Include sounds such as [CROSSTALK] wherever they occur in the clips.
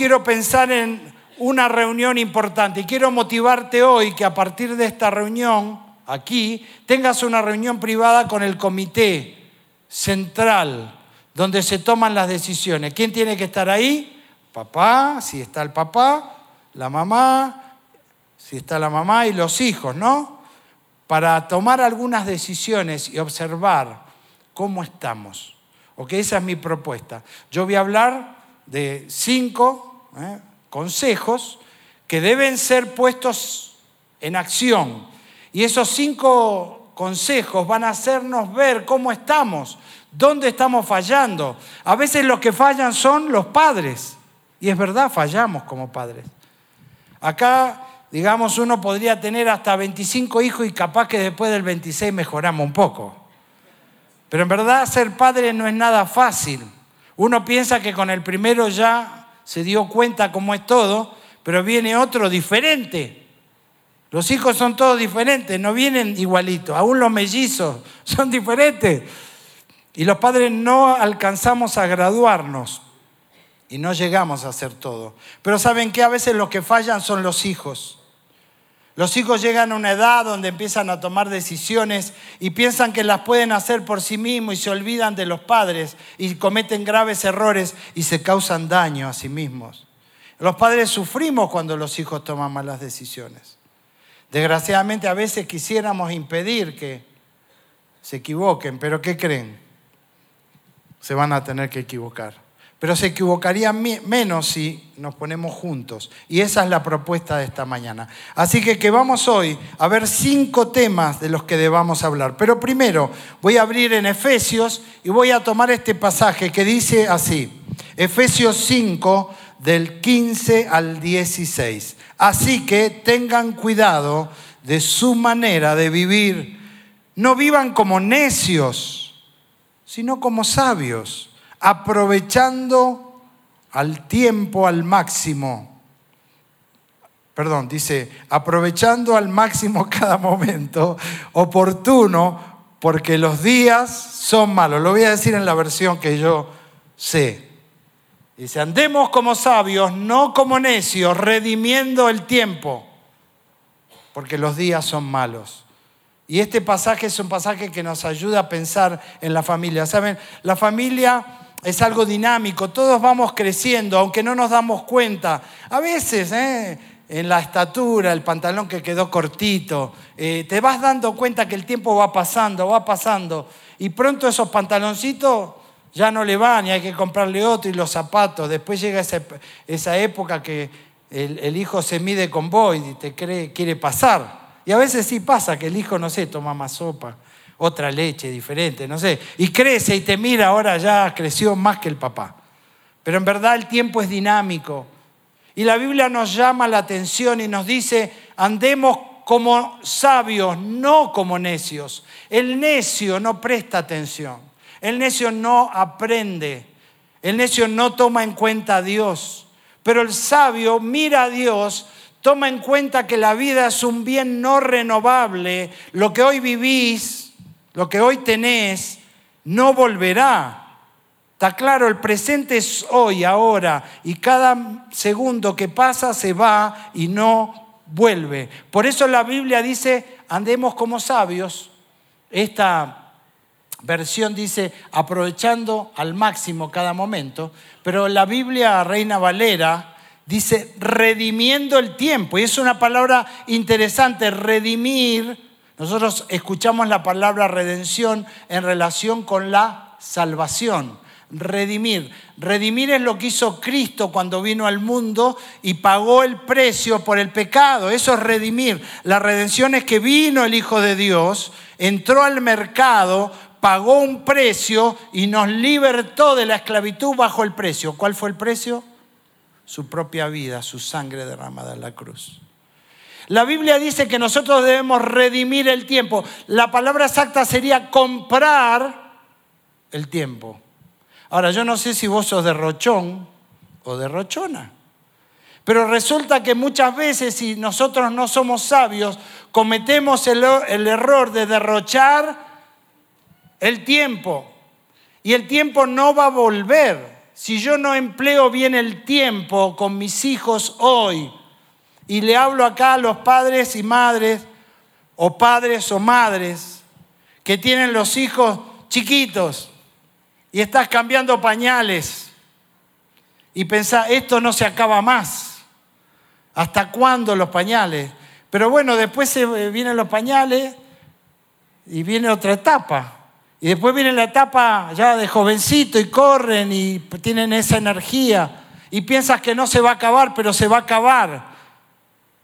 quiero pensar en una reunión importante y quiero motivarte hoy que a partir de esta reunión, aquí, tengas una reunión privada con el comité central donde se toman las decisiones. ¿Quién tiene que estar ahí? Papá, si está el papá, la mamá, si está la mamá y los hijos, ¿no? Para tomar algunas decisiones y observar cómo estamos. Ok, esa es mi propuesta. Yo voy a hablar de cinco ¿eh? consejos que deben ser puestos en acción. Y esos cinco consejos van a hacernos ver cómo estamos, dónde estamos fallando. A veces los que fallan son los padres. Y es verdad, fallamos como padres. Acá, digamos, uno podría tener hasta 25 hijos y capaz que después del 26 mejoramos un poco. Pero en verdad ser padre no es nada fácil. Uno piensa que con el primero ya se dio cuenta cómo es todo, pero viene otro diferente. Los hijos son todos diferentes, no vienen igualitos. Aún los mellizos [LAUGHS] son diferentes. Y los padres no alcanzamos a graduarnos y no llegamos a hacer todo. Pero saben que a veces los que fallan son los hijos. Los hijos llegan a una edad donde empiezan a tomar decisiones y piensan que las pueden hacer por sí mismos y se olvidan de los padres y cometen graves errores y se causan daño a sí mismos. Los padres sufrimos cuando los hijos toman malas decisiones. Desgraciadamente a veces quisiéramos impedir que se equivoquen, pero ¿qué creen? Se van a tener que equivocar pero se equivocaría menos si nos ponemos juntos. Y esa es la propuesta de esta mañana. Así que que vamos hoy a ver cinco temas de los que debamos hablar. Pero primero voy a abrir en Efesios y voy a tomar este pasaje que dice así, Efesios 5 del 15 al 16. Así que tengan cuidado de su manera de vivir. No vivan como necios, sino como sabios aprovechando al tiempo al máximo. Perdón, dice, aprovechando al máximo [LAUGHS] cada momento oportuno, porque los días son malos. Lo voy a decir en la versión que yo sé. Dice, andemos como sabios, no como necios, redimiendo el tiempo, porque los días son malos. Y este pasaje es un pasaje que nos ayuda a pensar en la familia. ¿Saben? La familia es algo dinámico, todos vamos creciendo, aunque no nos damos cuenta. A veces, ¿eh? en la estatura, el pantalón que quedó cortito, eh, te vas dando cuenta que el tiempo va pasando, va pasando, y pronto esos pantaloncitos ya no le van y hay que comprarle otro y los zapatos. Después llega esa, época que el, hijo se mide con vos y te cree, quiere pasar. Y a veces sí pasa que el hijo, no sé, toma más sopa otra leche diferente, no sé, y crece y te mira, ahora ya creció más que el papá. Pero en verdad el tiempo es dinámico. Y la Biblia nos llama la atención y nos dice, andemos como sabios, no como necios. El necio no presta atención, el necio no aprende, el necio no toma en cuenta a Dios, pero el sabio mira a Dios toma en cuenta que la vida es un bien no renovable, lo que hoy vivís lo que hoy tenés no volverá. Está claro, el presente es hoy, ahora, y cada segundo que pasa se va y no vuelve. Por eso la Biblia dice, andemos como sabios. Esta versión dice, aprovechando al máximo cada momento, pero la Biblia Reina Valera dice, redimiendo el tiempo. Y es una palabra interesante, redimir nosotros escuchamos la palabra redención en relación con la salvación, redimir. Redimir es lo que hizo Cristo cuando vino al mundo y pagó el precio por el pecado. Eso es redimir. La redención es que vino el Hijo de Dios, entró al mercado, pagó un precio y nos libertó de la esclavitud bajo el precio. ¿Cuál fue el precio? Su propia vida, su sangre derramada en la cruz. La Biblia dice que nosotros debemos redimir el tiempo. La palabra exacta sería comprar el tiempo. Ahora, yo no sé si vos sos de rochón o de rochona, pero resulta que muchas veces si nosotros no somos sabios, cometemos el, el error de derrochar el tiempo. Y el tiempo no va a volver. si yo no empleo bien el tiempo con mis hijos hoy, y le hablo acá a los padres y madres, o padres o madres, que tienen los hijos chiquitos y estás cambiando pañales y pensás, esto no se acaba más. ¿Hasta cuándo los pañales? Pero bueno, después se vienen los pañales y viene otra etapa. Y después viene la etapa ya de jovencito y corren y tienen esa energía. Y piensas que no se va a acabar, pero se va a acabar.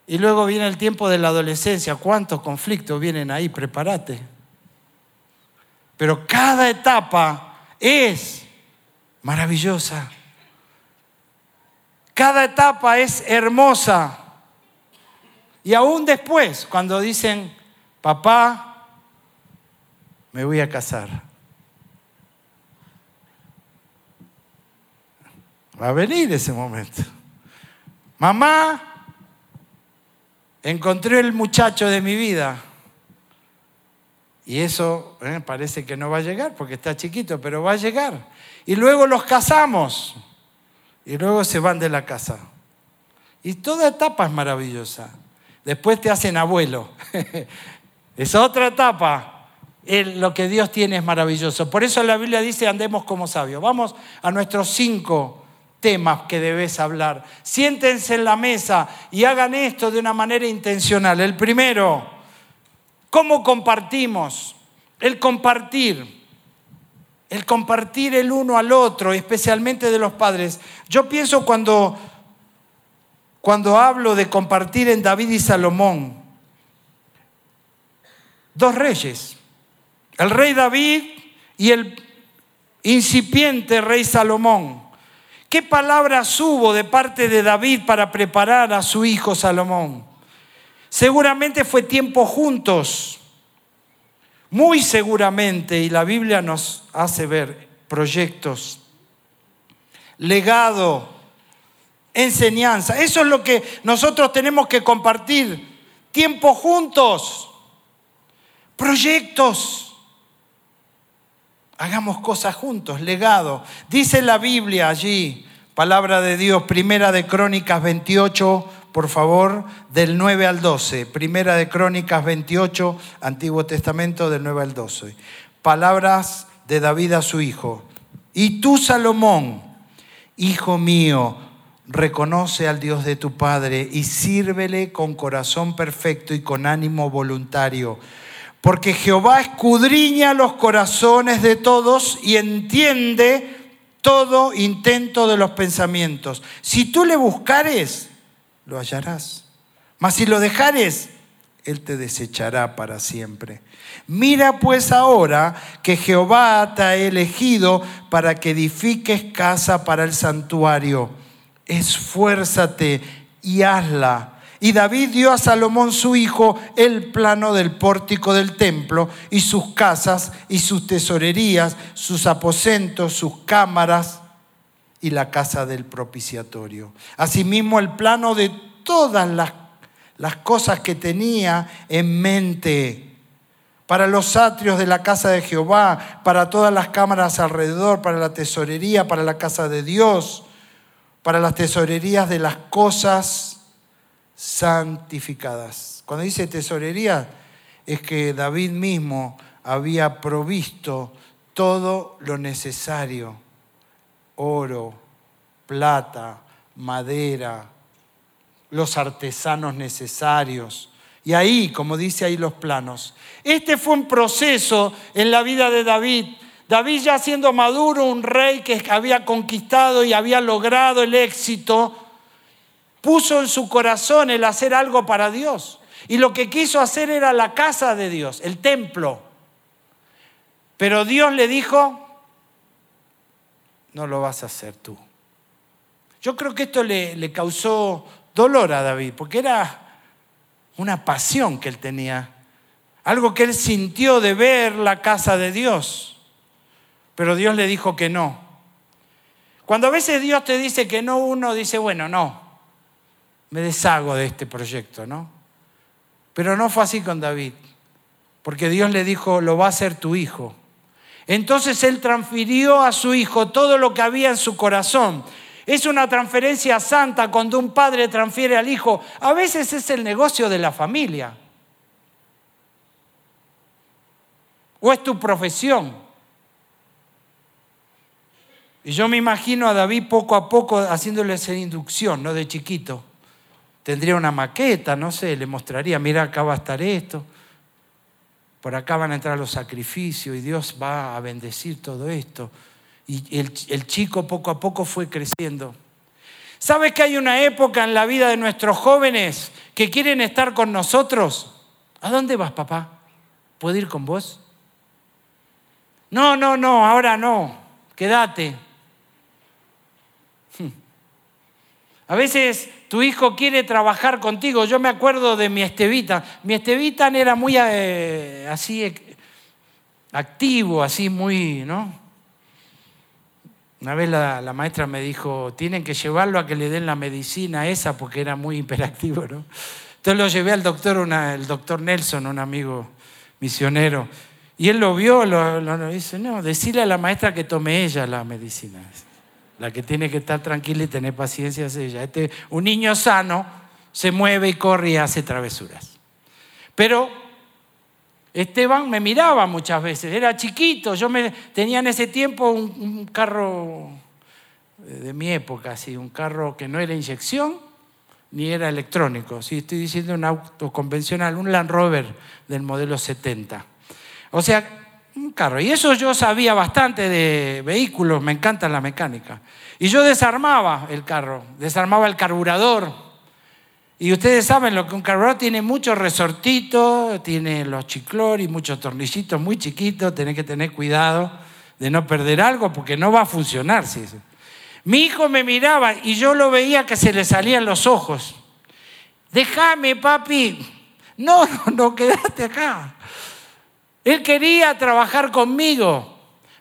Y luego viene el tiempo de la adolescencia. ¿Cuántos conflictos vienen ahí? Prepárate. Pero cada etapa es maravillosa. Cada etapa es hermosa. Y aún después, cuando dicen, papá, me voy a casar. Va a venir ese momento. Mamá, encontré el muchacho de mi vida. Y eso eh, parece que no va a llegar porque está chiquito, pero va a llegar. Y luego los casamos. Y luego se van de la casa. Y toda etapa es maravillosa. Después te hacen abuelo. [LAUGHS] es otra etapa lo que Dios tiene es maravilloso. Por eso la Biblia dice andemos como sabios. Vamos a nuestros cinco temas que debes hablar. Siéntense en la mesa y hagan esto de una manera intencional. El primero, ¿cómo compartimos? El compartir. El compartir el uno al otro, especialmente de los padres. Yo pienso cuando, cuando hablo de compartir en David y Salomón, dos reyes el rey David y el incipiente rey Salomón. ¿Qué palabras hubo de parte de David para preparar a su hijo Salomón? Seguramente fue tiempo juntos, muy seguramente, y la Biblia nos hace ver proyectos, legado, enseñanza. Eso es lo que nosotros tenemos que compartir. Tiempo juntos, proyectos. Hagamos cosas juntos, legado. Dice la Biblia allí, palabra de Dios, primera de Crónicas 28, por favor, del 9 al 12. Primera de Crónicas 28, Antiguo Testamento, del 9 al 12. Palabras de David a su hijo. Y tú, Salomón, hijo mío, reconoce al Dios de tu Padre y sírvele con corazón perfecto y con ánimo voluntario porque Jehová escudriña los corazones de todos y entiende todo intento de los pensamientos. Si tú le buscares, lo hallarás. Mas si lo dejares, Él te desechará para siempre. Mira pues ahora que Jehová te ha elegido para que edifiques casa para el santuario. Esfuérzate y hazla y David dio a Salomón su hijo el plano del pórtico del templo y sus casas y sus tesorerías, sus aposentos, sus cámaras y la casa del propiciatorio. Asimismo el plano de todas las, las cosas que tenía en mente para los atrios de la casa de Jehová, para todas las cámaras alrededor, para la tesorería, para la casa de Dios, para las tesorerías de las cosas santificadas. Cuando dice tesorería, es que David mismo había provisto todo lo necesario, oro, plata, madera, los artesanos necesarios. Y ahí, como dice ahí los planos, este fue un proceso en la vida de David. David ya siendo maduro, un rey que había conquistado y había logrado el éxito, puso en su corazón el hacer algo para Dios. Y lo que quiso hacer era la casa de Dios, el templo. Pero Dios le dijo, no lo vas a hacer tú. Yo creo que esto le, causó dolor a David, porque era una pasión que él tenía, algo que él sintió de ver la casa de Dios. Pero Dios le dijo que no. Cuando a veces Dios te dice que no, uno dice, bueno, no, me deshago de este proyecto, ¿no? Pero no fue así con David, porque Dios le dijo, lo va a hacer tu hijo. Entonces él transfirió a su hijo todo lo que había en su corazón. Es una transferencia santa cuando un padre transfiere al hijo. A veces es el negocio de la familia. O es tu profesión. Y yo me imagino a David poco a poco haciéndole esa inducción, ¿no? De chiquito. Tendría una maqueta, no sé, le mostraría, mira, acá va a estar esto. Por acá van a entrar los sacrificios y Dios va a bendecir todo esto. Y el, chico poco a poco fue creciendo. ¿Sabes que hay una época en la vida de nuestros jóvenes que quieren estar con nosotros? ¿A dónde vas, papá? ¿Puedo ir con vos? No, no, no, ahora no. Quédate. A veces tu hijo quiere trabajar contigo. Yo me acuerdo de mi Estevita. Mi Estevita era muy eh, así eh, activo, así muy, ¿no? Una vez la, maestra me dijo, tienen que llevarlo a que le den la medicina esa porque era muy hiperactivo, ¿no? Entonces lo llevé al doctor, el doctor Nelson, un amigo misionero, y él lo vio, lo, dice, no, decirle a la maestra que tome ella la medicina. La que tiene que estar tranquila y tener paciencia es ella. Este, un niño sano se mueve y corre y hace travesuras. Pero Esteban me miraba muchas veces, era chiquito, yo me, tenía en ese tiempo un, carro de mi época, así, un carro que no era inyección ni era electrónico, sí, estoy diciendo un auto convencional, un Land Rover del modelo 70. O sea, un carro. Y eso yo sabía bastante de vehículos, me encanta la mecánica. Y yo desarmaba el carro, desarmaba el carburador, y ustedes saben lo que un carburador tiene muchos resortitos, tiene los y muchos tornillitos muy chiquitos, tenés que tener cuidado de no perder algo porque no va a funcionar. Si Mi hijo me miraba y yo lo veía que se le salían los ojos. Déjame, papi. No, no, no, quédate acá. Él quería trabajar conmigo,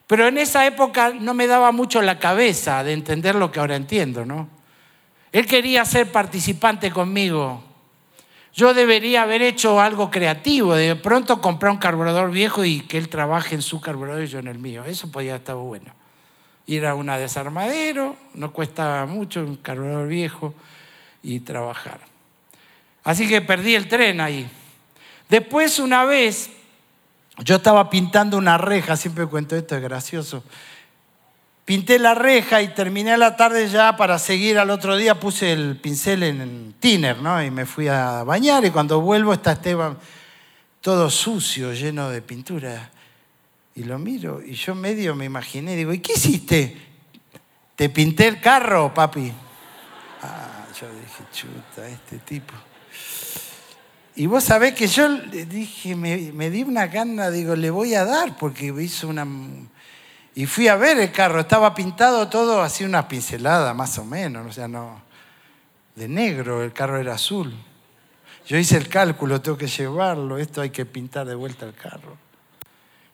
pero en esa época no me daba mucho la cabeza de entender lo que ahora entiendo, ¿no? Él quería ser participante conmigo. Yo debería haber hecho algo creativo, de pronto comprar un carburador viejo y que él trabaje en su carburador y yo en el mío. Eso podía estar bueno. Ir a una desarmadero, no cuesta mucho un carburador viejo y trabajar. Así que perdí el tren ahí. Después una vez, yo estaba pintando una reja, siempre cuento esto, es gracioso. Pinté la reja y terminé la tarde ya para seguir al otro día. Puse el pincel en tiner, ¿no? Y me fui a bañar y cuando vuelvo está Esteban todo sucio, lleno de pintura. Y lo miro y yo medio me imaginé, digo, ¿y qué hiciste? Te pinté el carro, papi. Ah, yo dije, chuta, este tipo. Y vos sabés que yo dije, me, di una gana, digo, le voy a dar, porque hizo una, y fui a ver el carro, estaba pintado todo así una pincelada, más o menos, o sea, no, de negro, el carro era azul. Yo hice el cálculo, tengo que llevarlo, esto hay que pintar de vuelta el carro.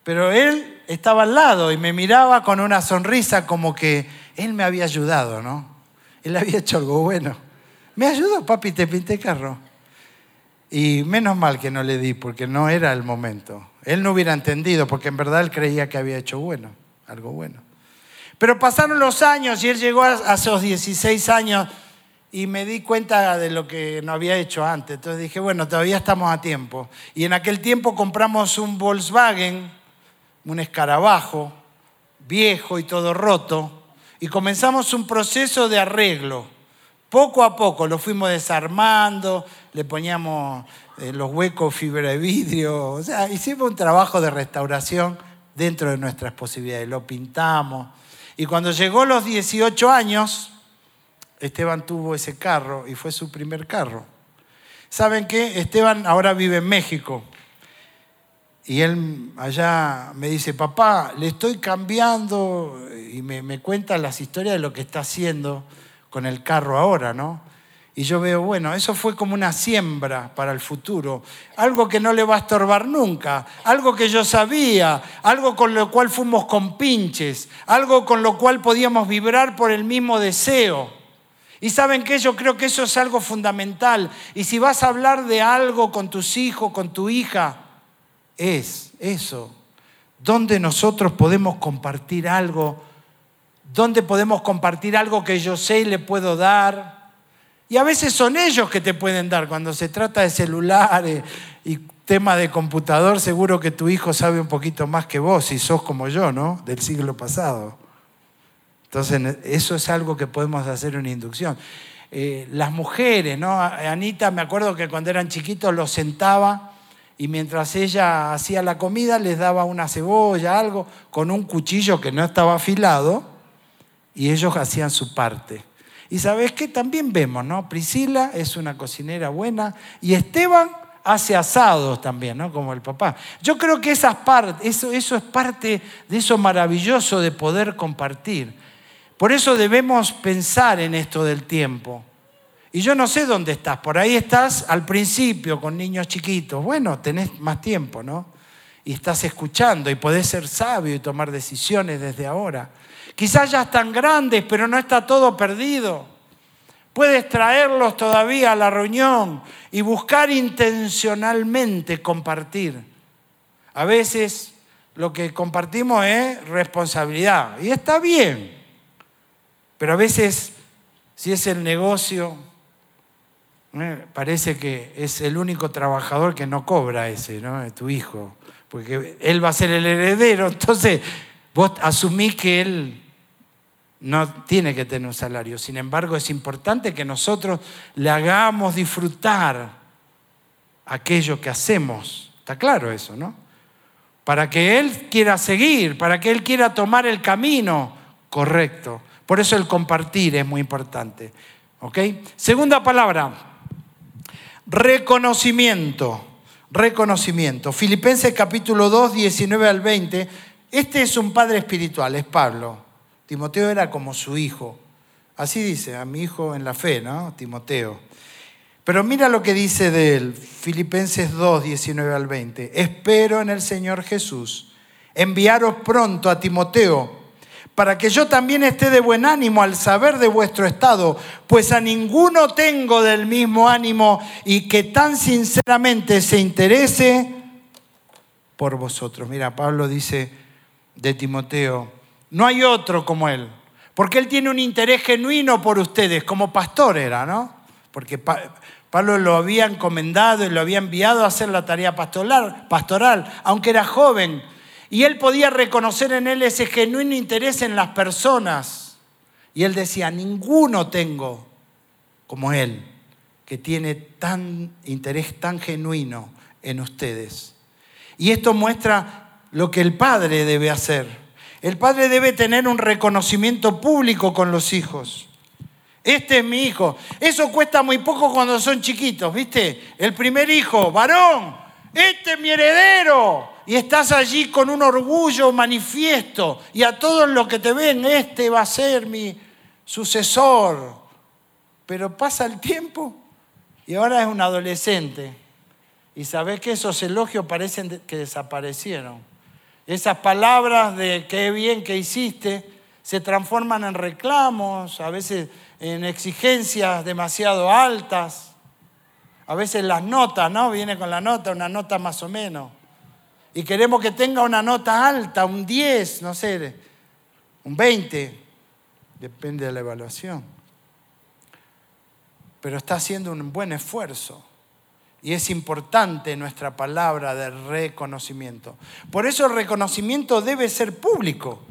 Pero él estaba al lado y me miraba con una sonrisa como que él me había ayudado, ¿no? Él había hecho algo bueno. Me ayudó, papi, te pinté el carro. Y menos mal que no le di, porque no era el momento. Él no hubiera entendido, porque en verdad él creía que había hecho bueno algo bueno. Pero pasaron los años y él llegó a, esos 16 años y me di cuenta de lo que no había hecho antes. Entonces dije, bueno, todavía estamos a tiempo. Y en aquel tiempo compramos un Volkswagen, un escarabajo, viejo y todo roto, y comenzamos un proceso de arreglo. Poco a poco lo fuimos desarmando, le poníamos eh, los huecos fibra de vidrio, o sea, hicimos un trabajo de restauración dentro de nuestras posibilidades. Lo pintamos. Y cuando llegó los 18 años, Esteban tuvo ese carro y fue su primer carro. ¿Saben qué? Esteban ahora vive en México. Y él allá me dice, papá, le estoy cambiando y me, me cuenta las historias de lo que está haciendo con el carro ahora, ¿no? Y yo veo, bueno, eso fue como una siembra para el futuro, algo que no le va a estorbar nunca, algo que yo sabía, algo con lo cual fuimos compinches, algo con lo cual podíamos vibrar por el mismo deseo. Y saben que yo creo que eso es algo fundamental. Y si vas a hablar de algo con tus hijos, con tu hija, es eso, ¿Dónde nosotros podemos compartir algo? ¿Dónde podemos compartir algo que yo sé y le puedo dar? Y a veces son ellos que te pueden dar. Cuando se trata de celulares y tema de computador, seguro que tu hijo sabe un poquito más que vos, si sos como yo, ¿no? Del siglo pasado. Entonces, eso es algo que podemos hacer una inducción. Eh, las mujeres, ¿no? Anita, me acuerdo que cuando eran chiquitos los sentaba y mientras ella hacía la comida les daba una cebolla, algo, con un cuchillo que no estaba afilado y ellos hacían su parte. Y sabes qué, también vemos, ¿no? Priscila es una cocinera buena y Esteban hace asados también, ¿no? Como el papá. Yo creo que esas eso, eso es parte de eso maravilloso de poder compartir. Por eso debemos pensar en esto del tiempo. Y yo no sé dónde estás, por ahí estás al principio con niños chiquitos. Bueno, tenés más tiempo, ¿no? Y estás escuchando y podés ser sabio y tomar decisiones desde ahora. Quizás ya están grandes, pero no está todo perdido. Puedes traerlos todavía a la reunión y buscar intencionalmente compartir. A veces lo que compartimos es responsabilidad y está bien. Pero a veces, si es el negocio, eh, parece que es el único trabajador que no cobra ese, ¿no? Tu hijo. Porque él va a ser el heredero. [LAUGHS] Entonces, vos asumís que él no tiene que tener un salario. Sin embargo, es importante que nosotros le hagamos disfrutar aquello que hacemos. Está claro eso, ¿no? Para que Él quiera seguir, para que Él quiera tomar el camino correcto. Por eso el compartir es muy importante. ¿Ok? Segunda palabra, reconocimiento. Reconocimiento. Filipenses capítulo 2, 19 al 20. Este es un padre espiritual, es Pablo. Timoteo era como su hijo. Así dice, a mi hijo en la fe, ¿no? Timoteo. Pero mira lo que dice de él, Filipenses 2, 19 al 20. Espero en el Señor Jesús enviaros pronto a Timoteo para que yo también esté de buen ánimo al saber de vuestro estado, pues a ninguno tengo del mismo ánimo y que tan sinceramente se interese por vosotros. Mira, Pablo dice de Timoteo, no hay otro como él, porque él tiene un interés genuino por ustedes, como pastor era, ¿no? Porque Pablo lo había encomendado y lo había enviado a hacer la tarea pastoral, pastoral aunque era joven y él podía reconocer en él ese genuino interés en las personas. Y él decía, ninguno tengo como él, que tiene tan interés tan genuino en ustedes. Y esto muestra lo que el padre debe hacer. El padre debe tener un reconocimiento público con los hijos. Este es mi hijo. Eso cuesta muy poco cuando son chiquitos, ¿viste? El primer hijo, varón, este es mi heredero y estás allí con un orgullo manifiesto y a todos los que te ven, este va a ser mi sucesor. Pero pasa el tiempo y ahora es un adolescente. Y sabes que esos elogios parecen que desaparecieron. Esas palabras de qué bien que hiciste se transforman en reclamos, a veces en exigencias demasiado altas. A veces las notas, ¿no? Viene con la nota, una nota más o menos y queremos que tenga una nota alta, un 10, no sé, un 20, depende de la evaluación. Pero está haciendo un buen esfuerzo. Y es importante nuestra palabra de reconocimiento. Por eso el reconocimiento debe ser público.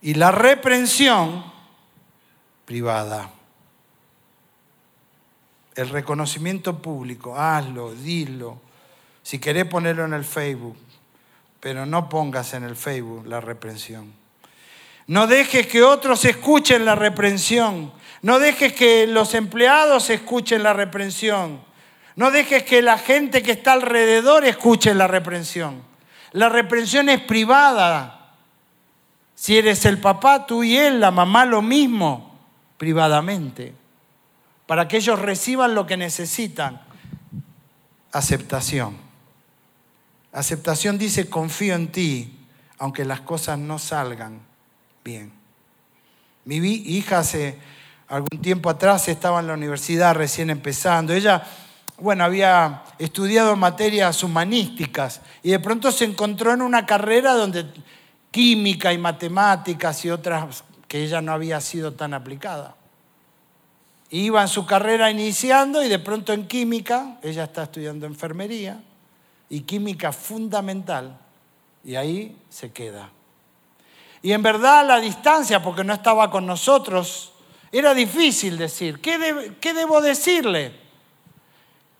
Y la reprensión privada. El reconocimiento público, hazlo, dilo si querés ponerlo en el Facebook, pero no pongas en el Facebook la reprensión. No dejes que otros escuchen la reprensión. No dejes que los empleados escuchen la reprensión. No dejes que la gente que está alrededor escuche la reprensión. La reprensión es privada. Si eres el papá, tú y él, la mamá lo mismo, privadamente. Para que ellos reciban lo que necesitan. Aceptación. Aceptación dice, confío en ti, aunque las cosas no salgan bien. Mi hija hace algún tiempo atrás estaba en la universidad recién empezando. Ella bueno, había estudiado materias humanísticas y de pronto se encontró en una carrera donde química y matemáticas y otras que ella no había sido tan aplicada. Iba en su carrera iniciando y de pronto en química, ella está estudiando enfermería y química fundamental, y ahí se queda. Y en verdad la distancia, porque no estaba con nosotros, era difícil decir, ¿qué, ¿qué debo decirle?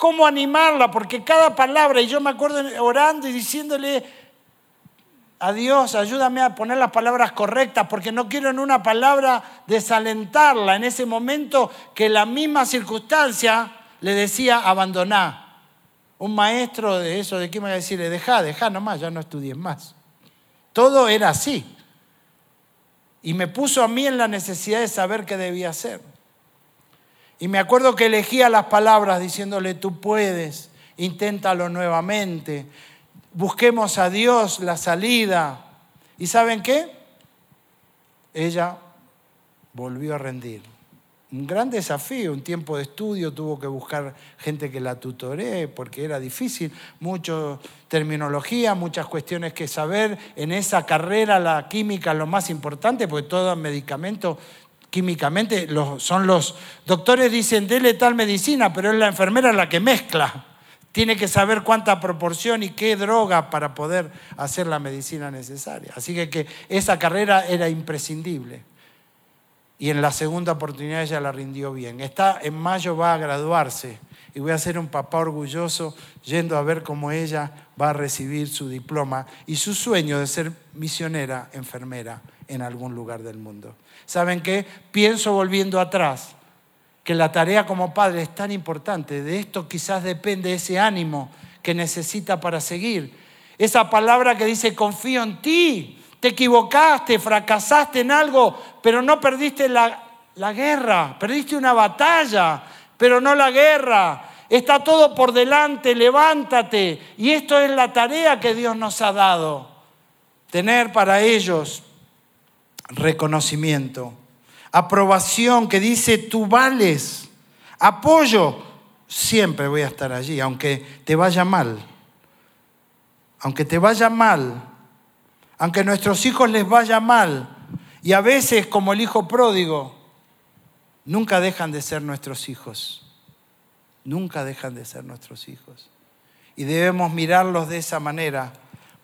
¿Cómo animarla? Porque cada palabra, y yo me acuerdo orando y diciéndole, a Dios, ayúdame a poner las palabras correctas, porque no quiero en una palabra desalentarla en ese momento que la misma circunstancia le decía abandonar. Un maestro de eso, ¿de qué me va a decirle? Deja, deja nomás, ya no estudies más. Todo era así. Y me puso a mí en la necesidad de saber qué debía hacer. Y me acuerdo que elegía las palabras diciéndole, tú puedes, inténtalo nuevamente busquemos a Dios la salida. ¿Y saben qué? Ella volvió a rendir. Un gran desafío, un tiempo de estudio, tuvo que buscar gente que la tutoree porque era difícil, mucha terminología, muchas cuestiones que saber. En esa carrera la química es lo más importante porque todo medicamento químicamente son los doctores dicen dele tal medicina, pero es la enfermera la que mezcla. Tiene que saber cuánta proporción y qué droga para poder hacer la medicina necesaria. Así que, que esa carrera era imprescindible. Y en la segunda oportunidad ella la rindió bien. Está en mayo, va a graduarse. Y voy a ser un papá orgulloso yendo a ver cómo ella va a recibir su diploma y su sueño de ser misionera, enfermera en algún lugar del mundo. ¿Saben qué? Pienso volviendo atrás que la tarea como padre es tan importante. De esto quizás depende ese ánimo que necesita para seguir. Esa palabra que dice, confío en ti, te equivocaste, fracasaste en algo, pero no perdiste la, la guerra, perdiste una batalla, pero no la guerra. Está todo por delante, levántate. Y esto es la tarea que Dios nos ha dado. Tener para ellos reconocimiento aprobación que dice tú vales, apoyo, siempre voy a estar allí, aunque te vaya mal, aunque te vaya mal, aunque a nuestros hijos les vaya mal, y a veces como el hijo pródigo, nunca dejan de ser nuestros hijos, nunca dejan de ser nuestros hijos. Y debemos mirarlos de esa manera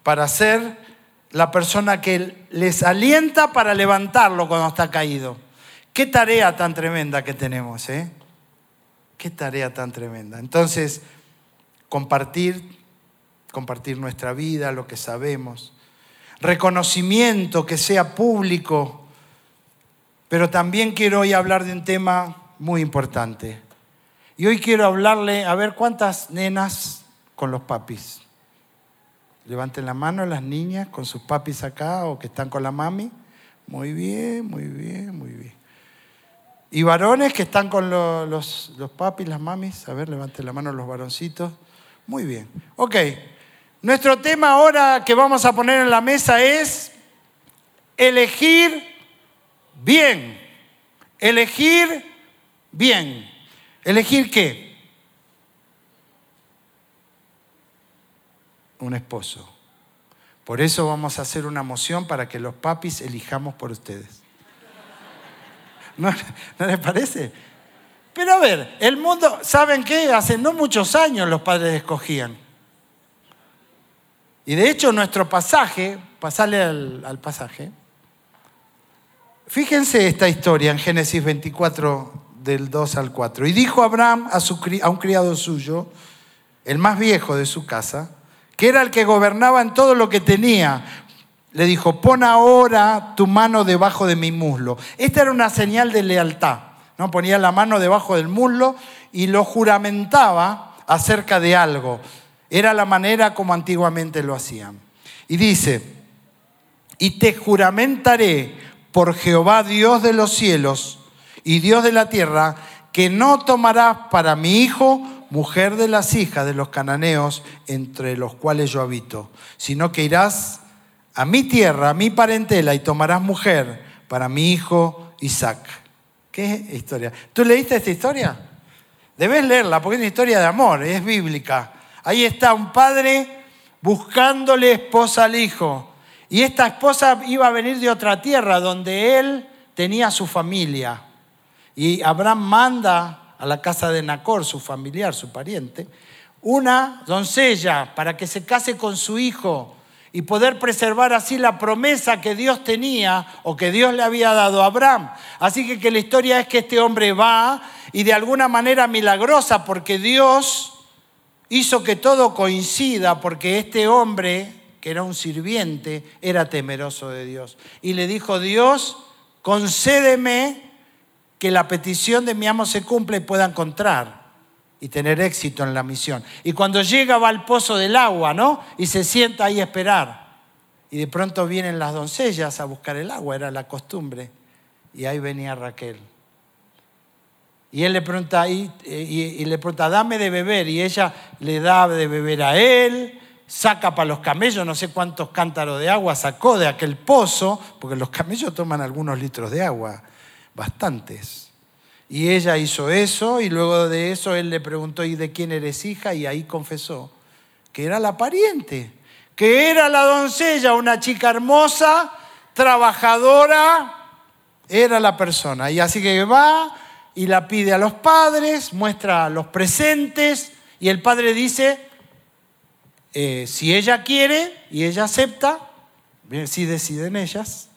para ser la persona que les alienta para levantarlo cuando está caído Qué tarea tan tremenda que tenemos, ¿eh? Qué tarea tan tremenda. Entonces, compartir, compartir nuestra vida, lo que sabemos. Reconocimiento que sea público. Pero también quiero hoy hablar de un tema muy importante. Y hoy quiero hablarle, a ver cuántas nenas con los papis. Levanten la mano las niñas con sus papis acá o que están con la mami. Muy bien, muy bien, muy bien. Y varones que están con los, los, papis, las mamis. A ver, levanten la mano los varoncitos. Muy bien. Ok. Nuestro tema ahora que vamos a poner en la mesa es elegir bien. Elegir bien. ¿Elegir qué? Un esposo. Por eso vamos a hacer una moción para que los papis elijamos por ustedes. ¿No, ¿No les parece? Pero a ver, el mundo, ¿saben qué? Hace no muchos años los padres escogían. Y de hecho nuestro pasaje, pasarle al, pasaje, fíjense esta historia en Génesis 24 del 2 al 4. Y dijo Abraham a, a un criado suyo, el más viejo de su casa, que era el que gobernaba en todo lo que tenía, le dijo, pon ahora tu mano debajo de mi muslo. Esta era una señal de lealtad. ¿no? Ponía la mano debajo del muslo y lo juramentaba acerca de algo. Era la manera como antiguamente lo hacían. Y dice, y te juramentaré por Jehová Dios de los cielos y Dios de la tierra, que no tomarás para mi hijo mujer de las hijas de los cananeos entre los cuales yo habito, sino que irás a mi tierra, a mi parentela, y tomarás mujer para mi hijo Isaac. ¿Qué historia? ¿Tú leíste esta historia? Debes leerla porque es una historia de amor, es bíblica. Ahí está un padre buscándole esposa al hijo. Y esta esposa iba a venir de otra tierra donde él tenía su familia. Y Abraham manda a la casa de Nacor, su familiar, su pariente, una doncella para que se case con su hijo y poder preservar así la promesa que Dios tenía o que Dios le había dado a Abraham. Así que, que la historia es que este hombre va y de alguna manera milagrosa, porque Dios hizo que todo coincida, porque este hombre, que era un sirviente, era temeroso de Dios. Y le dijo, Dios, concédeme que la petición de mi amo se cumpla y pueda encontrar y tener éxito en la misión. Y cuando llega va al pozo del agua, ¿no? Y se sienta ahí a esperar. Y de pronto vienen las doncellas a buscar el agua, era la costumbre. Y ahí venía Raquel. Y él le pregunta, y, y, le pregunta, dame de beber. Y ella le da de beber a él, saca para los camellos, no sé cuántos cántaros de agua sacó de aquel pozo, porque los camellos toman algunos litros de agua, bastantes. Y ella hizo eso y luego de eso él le preguntó, ¿y de quién eres hija? Y ahí confesó que era la pariente, que era la doncella, una chica hermosa, trabajadora, era la persona. Y así que va y la pide a los padres, muestra los presentes y el padre dice, eh, si ella quiere y ella acepta, si deciden ellas,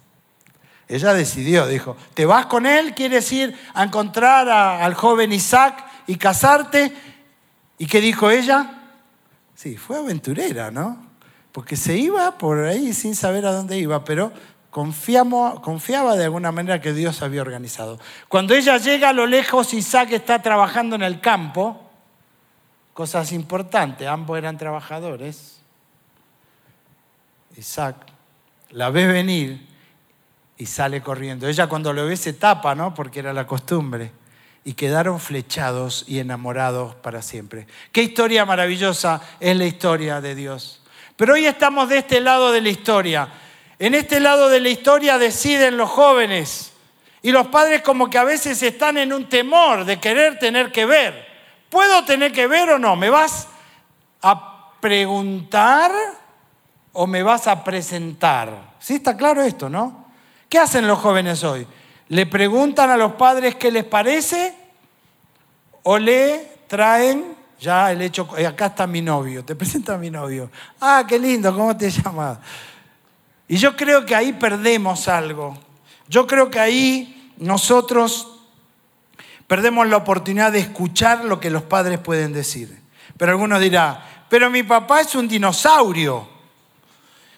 ella decidió, dijo, ¿te vas con él? ¿Quieres ir a encontrar al joven Isaac y casarte? ¿Y qué dijo ella? Sí, fue aventurera, ¿no? Porque se iba por ahí sin saber a dónde iba, pero confiamos, confiaba de alguna manera que Dios había organizado. Cuando ella llega a lo lejos, Isaac está trabajando en el campo, cosas importantes, ambos eran trabajadores. Isaac la ve venir y sale corriendo. Ella cuando lo ve se tapa, ¿no? Porque era la costumbre. Y quedaron flechados y enamorados para siempre. Qué historia maravillosa es la historia de Dios. Pero hoy estamos de este lado de la historia. En este lado de la historia deciden los jóvenes. Y los padres como que a veces están en un temor de querer tener que ver. ¿Puedo tener que ver o no? ¿Me vas a preguntar o me vas a presentar? ¿Sí está claro esto, no? ¿Qué hacen los jóvenes hoy? ¿Le preguntan a los padres qué les parece? ¿O le traen ya el hecho, eh, acá está mi novio, te [LAUGHS] presento mi novio. Ah, qué lindo, ¿cómo te llamas? Y yo creo que ahí perdemos algo. Yo creo que ahí nosotros perdemos la oportunidad de escuchar lo que los padres pueden decir. Pero algunos dirán, pero mi papá es un dinosaurio.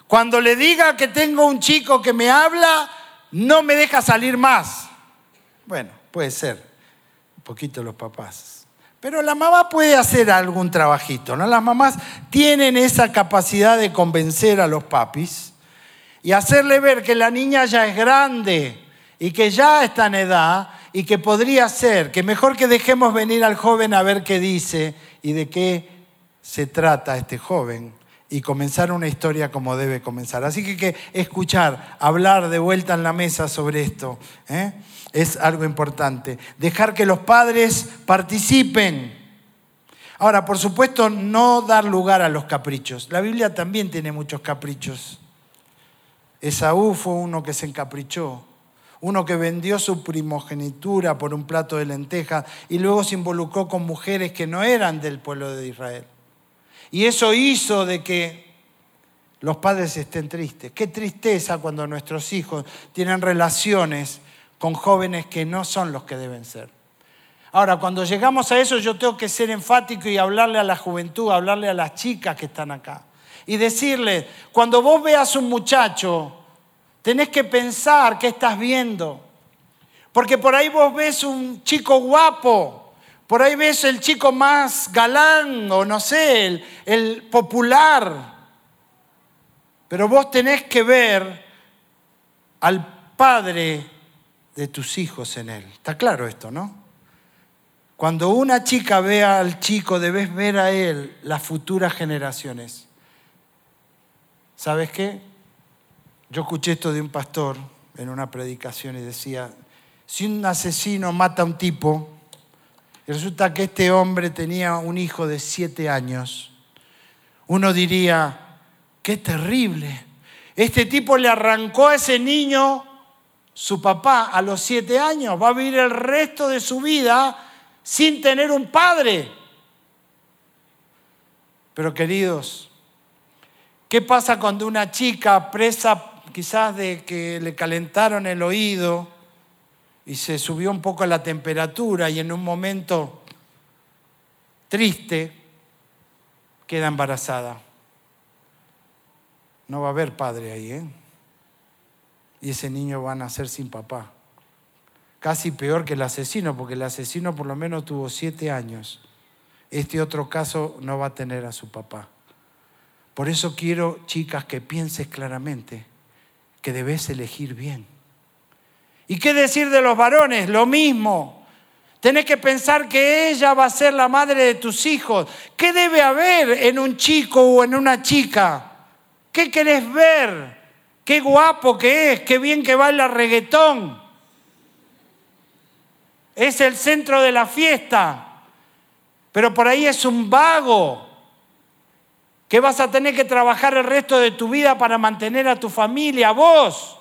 Cuando le diga que tengo un chico que me habla, no me deja salir más. Bueno, puede ser, un poquito los papás. Pero la mamá puede hacer algún trabajito, ¿no? Las mamás tienen esa capacidad de convencer a los papis y hacerle ver que la niña ya es grande y que ya está en edad y que podría ser, que mejor que dejemos venir al joven a ver qué dice y de qué se trata este joven y comenzar una historia como debe comenzar. Así que, escuchar, hablar de vuelta en la mesa sobre esto ¿eh? es algo importante. Dejar que los padres participen. Ahora, por supuesto, no dar lugar a los caprichos. La Biblia también tiene muchos caprichos. Esaú fue uno que se encaprichó, uno que vendió su primogenitura por un plato de lentejas y luego se involucró con mujeres que no eran del pueblo de Israel. Y eso hizo de que los padres estén tristes. Qué tristeza cuando nuestros hijos tienen relaciones con jóvenes que no son los que deben ser. Ahora, cuando llegamos a eso, yo tengo que ser enfático y hablarle a la juventud, hablarle a las chicas que están acá. Y decirle, cuando vos veas un muchacho, tenés que pensar qué estás viendo. Porque por ahí vos ves un chico guapo, por ahí ves el chico más galán o no sé, el, el popular. Pero vos tenés que ver al padre de tus hijos en él. Está claro esto, ¿no? Cuando una chica ve al chico, debes ver a él las futuras generaciones. ¿Sabes qué? Yo escuché esto de un pastor en una predicación y decía, si un asesino mata a un tipo, Y resulta que este hombre tenía un hijo de siete años. Uno diría, qué terrible. Este tipo le arrancó a ese niño su papá a los siete años. Va a vivir el resto de su vida sin tener un padre. Pero queridos, ¿qué pasa cuando una chica presa quizás de que le calentaron el oído y se subió un poco la temperatura y en un momento triste queda embarazada? No va a haber padre ahí, ¿eh? Y ese niño va a nacer sin papá. Casi peor que el asesino, porque el asesino por lo menos tuvo siete años. Este otro caso no va a tener a su papá. Por eso quiero, chicas, que pienses claramente que debes elegir bien. ¿Y qué decir de los varones? Lo mismo. Tenés que pensar que ella va a ser la madre de tus hijos. ¿Qué debe haber en un chico o en una chica? ¿Qué querés ver? Qué guapo que es, qué bien que baila reggaetón. Es el centro de la fiesta, pero por ahí es un vago que vas a tener que trabajar el resto de tu vida para mantener a tu familia, vos.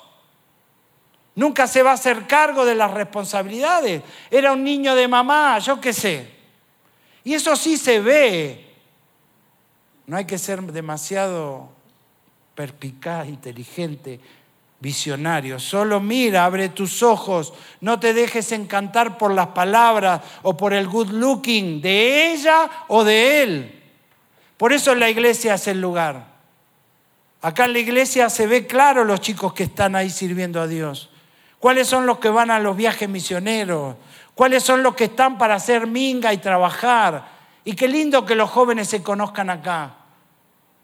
Nunca se va a hacer cargo de las responsabilidades. Era un niño de mamá, yo qué sé. Y eso sí se ve. No hay que ser demasiado perspicaz, inteligente, visionario. Solo mira, abre tus ojos, no te dejes encantar por las palabras o por el good looking de ella o de él. Por eso la iglesia es el lugar. Acá en la iglesia se ve claro los chicos que están ahí sirviendo a Dios. ¿Cuáles son los que van a los viajes misioneros? ¿Cuáles son los que están para hacer minga y trabajar? Y qué lindo que los jóvenes se conozcan acá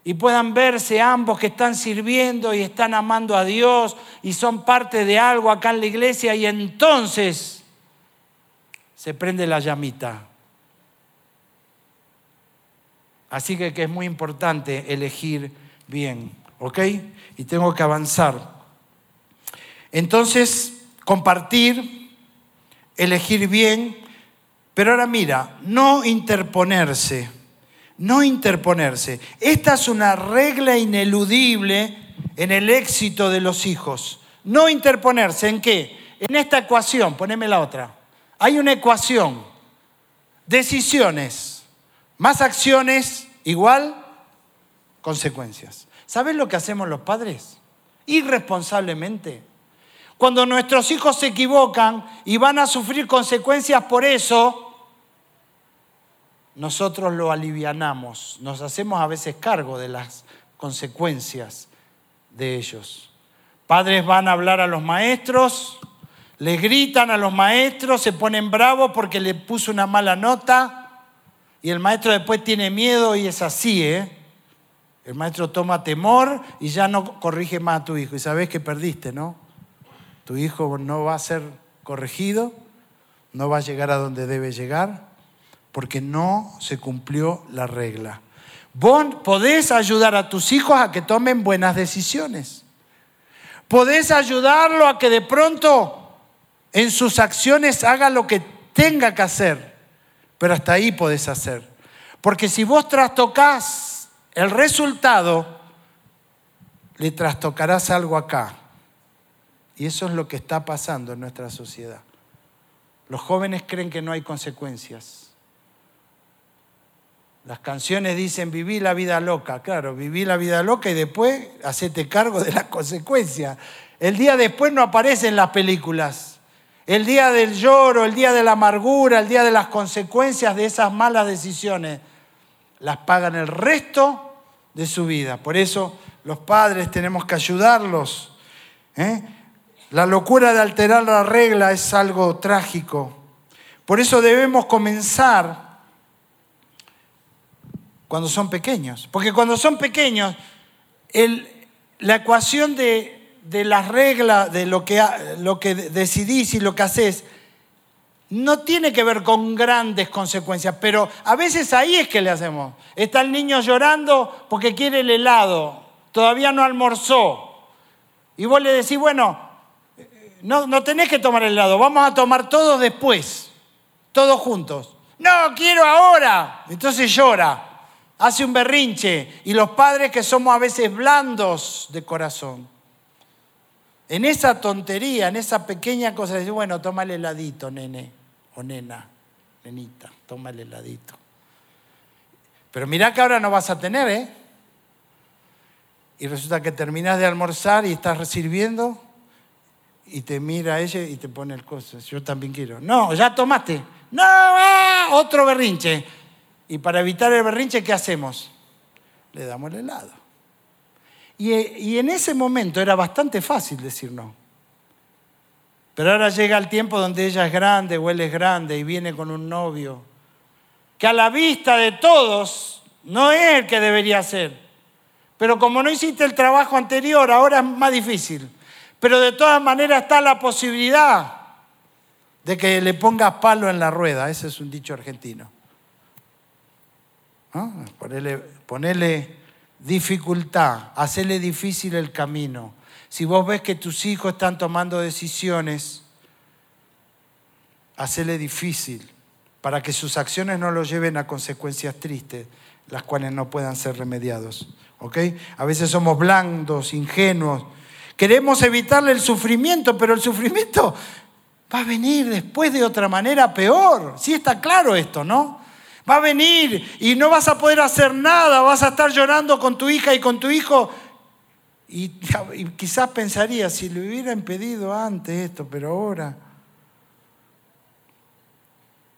y puedan verse ambos que están sirviendo y están amando a Dios y son parte de algo acá en la iglesia y entonces se prende la llamita. Así que, que es muy importante elegir bien, ¿ok? Y tengo que avanzar. Entonces, compartir, elegir bien, pero ahora mira, no interponerse no interponerse. Esta es una regla ineludible en el éxito de los hijos. No interponerse. ¿En qué? En esta ecuación, poneme la otra. Hay una ecuación. Decisiones más acciones igual consecuencias. ¿Sabes lo que hacemos los padres? Irresponsablemente. Cuando nuestros hijos se equivocan y van a sufrir consecuencias por eso, nosotros lo alivianamos, nos hacemos a veces cargo de las consecuencias de ellos. Padres van a hablar a los maestros, le gritan a los maestros, se ponen bravos porque le puso una mala nota y el maestro después tiene miedo y es así, ¿eh? El maestro toma temor y ya no corrige más a tu hijo. Y sabes que perdiste, ¿no? Tu hijo no va a ser corregido, no va a llegar a donde debe llegar porque no se cumplió la regla. Vos podés ayudar a tus hijos a que tomen buenas decisiones. Podés ayudarlo a que de pronto en sus acciones haga lo que tenga que hacer. Pero hasta ahí podés hacer. Porque si vos trastocás el resultado, le trastocarás algo acá. Y eso es lo que está pasando en nuestra sociedad. Los jóvenes creen que no hay consecuencias. Las canciones dicen viví la vida loca, claro, viví la vida loca y después hacete cargo de las [LAUGHS] consecuencias. El día después no aparece en las películas. El día del lloro, el día de la amargura, el día de las consecuencias de esas malas decisiones, las pagan el resto de su vida. Por eso los padres tenemos que ayudarlos. ¿eh? La locura de alterar la regla es algo trágico. Por eso debemos comenzar cuando son pequeños. Porque cuando son pequeños, la ecuación de, de las reglas, de lo que, lo que decidís y lo que haces, no tiene que ver con grandes consecuencias, pero a veces ahí es que le hacemos. Está el niño llorando porque quiere el helado, todavía no almorzó. Y vos le decís, bueno, no, no tenés que tomar el helado, vamos a tomar todo después, todos juntos. No, quiero ahora. Entonces llora, hace un berrinche. Y los padres que somos a veces blandos de corazón. En esa tontería, en esa pequeña cosa, decir, bueno, toma el heladito, nene o nena, nenita, toma el heladito. Pero mirá que ahora no vas a tener, ¿eh? Y resulta que terminas de almorzar y estás sirviendo y te mira ella y te pone el coso. Yo también quiero. No, ya tomaste. No, ah, otro berrinche. Y para evitar el berrinche, ¿qué hacemos? Le damos el helado. Y, en ese momento era bastante fácil decir no. Pero ahora llega el tiempo donde ella es grande o él es grande y viene con un novio que a la vista de todos no es el que debería ser. Pero como no hiciste el trabajo anterior, ahora es más difícil. Pero de todas maneras está la posibilidad de que le pongas palo en la rueda. Ese es un dicho argentino. Ponerle, dificultad, hacerle difícil el camino. Si vos ves que tus hijos están tomando decisiones, hacerle difícil para que sus acciones no los lleven a consecuencias tristes, las cuales no puedan ser remediados. ¿Ok? A veces somos blandos, ingenuos. Queremos evitarle el sufrimiento, pero el sufrimiento va a venir después de otra manera peor. Sí está claro esto, ¿no? Va a venir y no vas a poder hacer nada, vas a estar llorando con tu hija y con tu hijo. Y, quizás pensaría, si le hubiera impedido antes esto, pero ahora...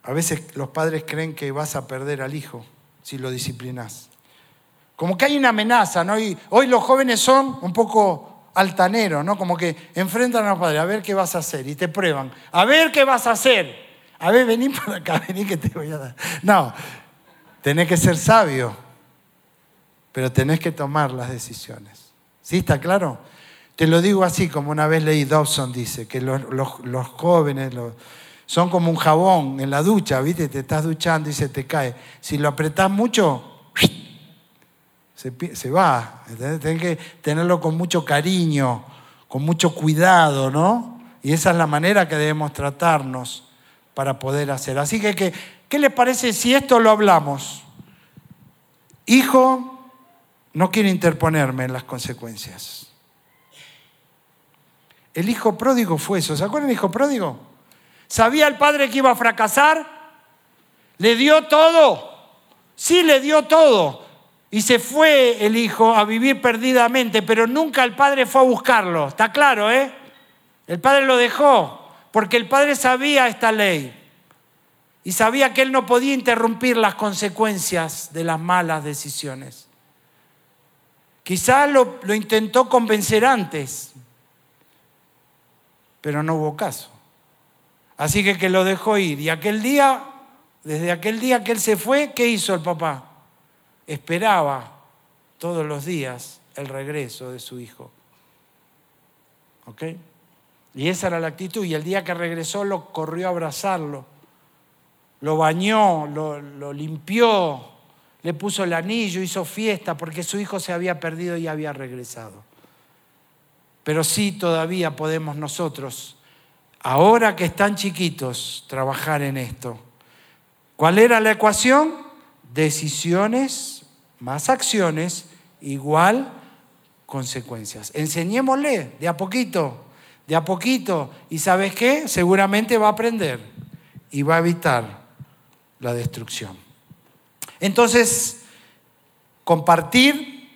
A veces los padres creen que vas a perder al hijo si lo disciplinas. Como que hay una amenaza, ¿no? Y hoy los jóvenes son un poco altaneros, ¿no? Como que enfrentan a los padres, a ver qué vas a hacer, y te prueban, a ver qué vas a hacer. A ver, vení para acá, vení que te voy a dar. No, tenés que ser sabio, pero tenés que tomar las decisiones. ¿Sí está claro? Te lo digo así, como una vez leí Dobson, dice, que los, los jóvenes, son como un jabón en la ducha, ¿viste? Te estás duchando y se te cae. Si lo apretás mucho, se, va. Tienes que tenerlo con mucho cariño, con mucho cuidado, ¿no? Y esa es la manera que debemos tratarnos para poder hacer. Así que, ¿qué, qué les parece si esto lo hablamos? Hijo, no quiero interponerme en las consecuencias. El hijo pródigo fue eso. ¿Se acuerdan del hijo pródigo? ¿Sabía el padre que iba a fracasar? ¿Le dio todo? Sí, le dio todo. Y se fue el hijo a vivir perdidamente, pero nunca el padre fue a buscarlo. Está claro, ¿eh? El padre lo dejó, porque el padre sabía esta ley. Y sabía que él no podía interrumpir las consecuencias de las malas decisiones. Quizás lo, lo intentó convencer antes, pero no hubo caso. Así que que lo dejó ir. Y aquel día, desde aquel día que él se fue, ¿qué hizo el papá? Esperaba todos los días el regreso de su hijo. ¿Ok? Y esa era la actitud. Y el día que regresó lo corrió a abrazarlo, lo bañó, lo, limpió, le puso el anillo, hizo fiesta porque su hijo se había perdido y había regresado. Pero sí todavía podemos nosotros ahora que están chiquitos, trabajar en esto. ¿Cuál era la ecuación? Decisiones más acciones igual consecuencias. Enseñémosle de a poquito, de a poquito. ¿Y sabes qué? Seguramente va a aprender y va a evitar la destrucción. Entonces, compartir,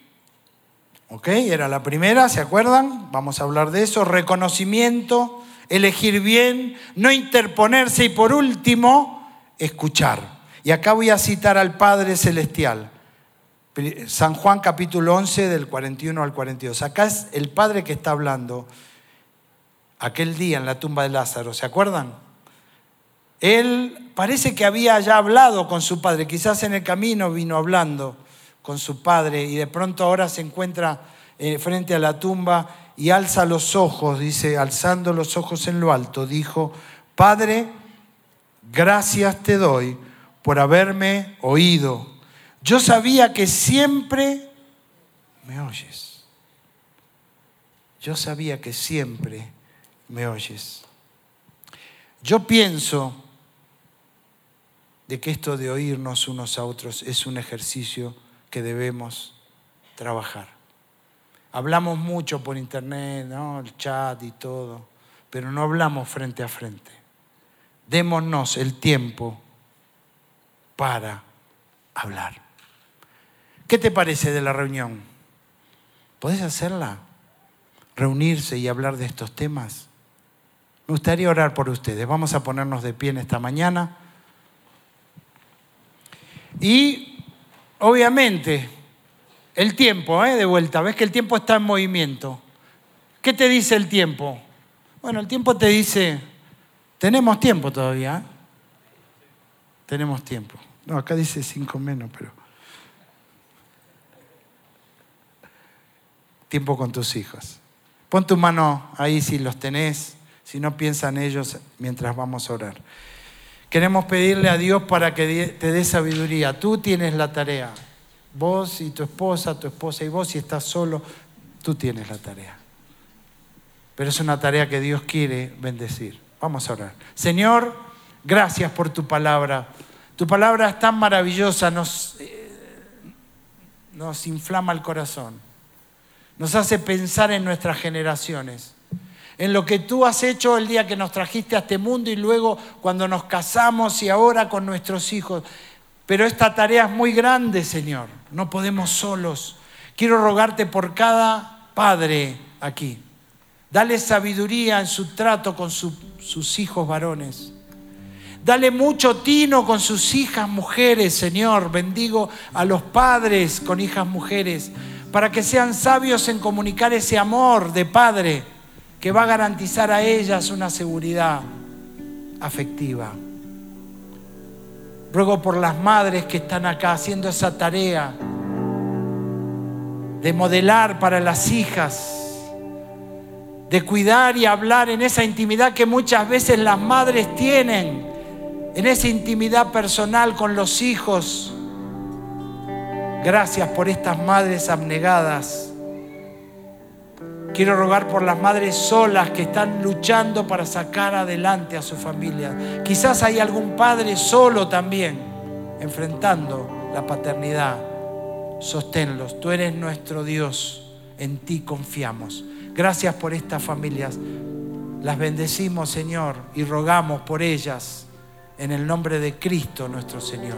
¿ok? Era la primera, ¿se acuerdan? Vamos a hablar de eso. Reconocimiento elegir bien, no interponerse y por último, escuchar. Y acá voy a citar al Padre Celestial. San Juan capítulo 11 del 41 al 42. Acá es el Padre que está hablando aquel día en la tumba de Lázaro, ¿se acuerdan? Él parece que había ya hablado con su padre, quizás en el camino vino hablando con su padre y de pronto ahora se encuentra eh, frente a la tumba y alza los ojos, dice, alzando los ojos en lo alto, dijo, Padre, gracias te doy por haberme oído. Yo sabía que siempre me oyes. Yo sabía que siempre me oyes. Yo pienso de que esto de oírnos unos a otros es un ejercicio que debemos trabajar. Hablamos mucho por internet, el chat y todo, pero no hablamos frente a frente. Démonos el tiempo para hablar. ¿Qué te parece de la reunión? ¿Podés hacerla? Reunirse y hablar de estos temas. Me gustaría orar por ustedes. Vamos a ponernos de pie en esta mañana. Y obviamente, el tiempo, ¿eh? de vuelta, ves que el tiempo está en movimiento. ¿Qué te dice el tiempo? Bueno, el tiempo te dice, tenemos tiempo todavía. ¿eh? Tenemos tiempo. No, acá dice cinco menos, pero... Tiempo con tus hijos. Pon tu mano ahí si los tenés, si no piensan ellos mientras vamos a orar. Queremos pedirle a Dios para que te dé sabiduría. Tú tienes la tarea. Vos y tu esposa, tu esposa y vos, si estás solo, tú tienes la tarea. Pero es una tarea que Dios quiere bendecir. Vamos a orar. Señor, gracias por tu palabra. Tu palabra es tan maravillosa, nos, eh, nos inflama el corazón. Nos hace pensar en nuestras generaciones en lo que tú has hecho el día que nos trajiste a este mundo y luego cuando nos casamos y ahora con nuestros hijos. Pero esta tarea es muy grande, Señor. No podemos solos. Quiero rogarte por cada padre aquí. Dale sabiduría en su trato con sus hijos varones. Dale mucho tino con sus hijas mujeres, Señor. Bendigo a los padres con hijas mujeres para que sean sabios en comunicar ese amor de padre que va a garantizar a ellas una seguridad afectiva. Ruego por las madres que están acá haciendo esa tarea de modelar para las hijas, de cuidar y hablar en esa intimidad que muchas veces las madres tienen, en esa intimidad personal con los hijos. Gracias por estas madres abnegadas Quiero rogar por las madres solas que están luchando para sacar adelante a su familia. Quizás hay algún padre solo también enfrentando la paternidad. Sosténlos. Tú eres nuestro Dios. En ti confiamos. Gracias por estas familias. Las bendecimos, Señor, y rogamos por ellas en el nombre de Cristo nuestro Señor.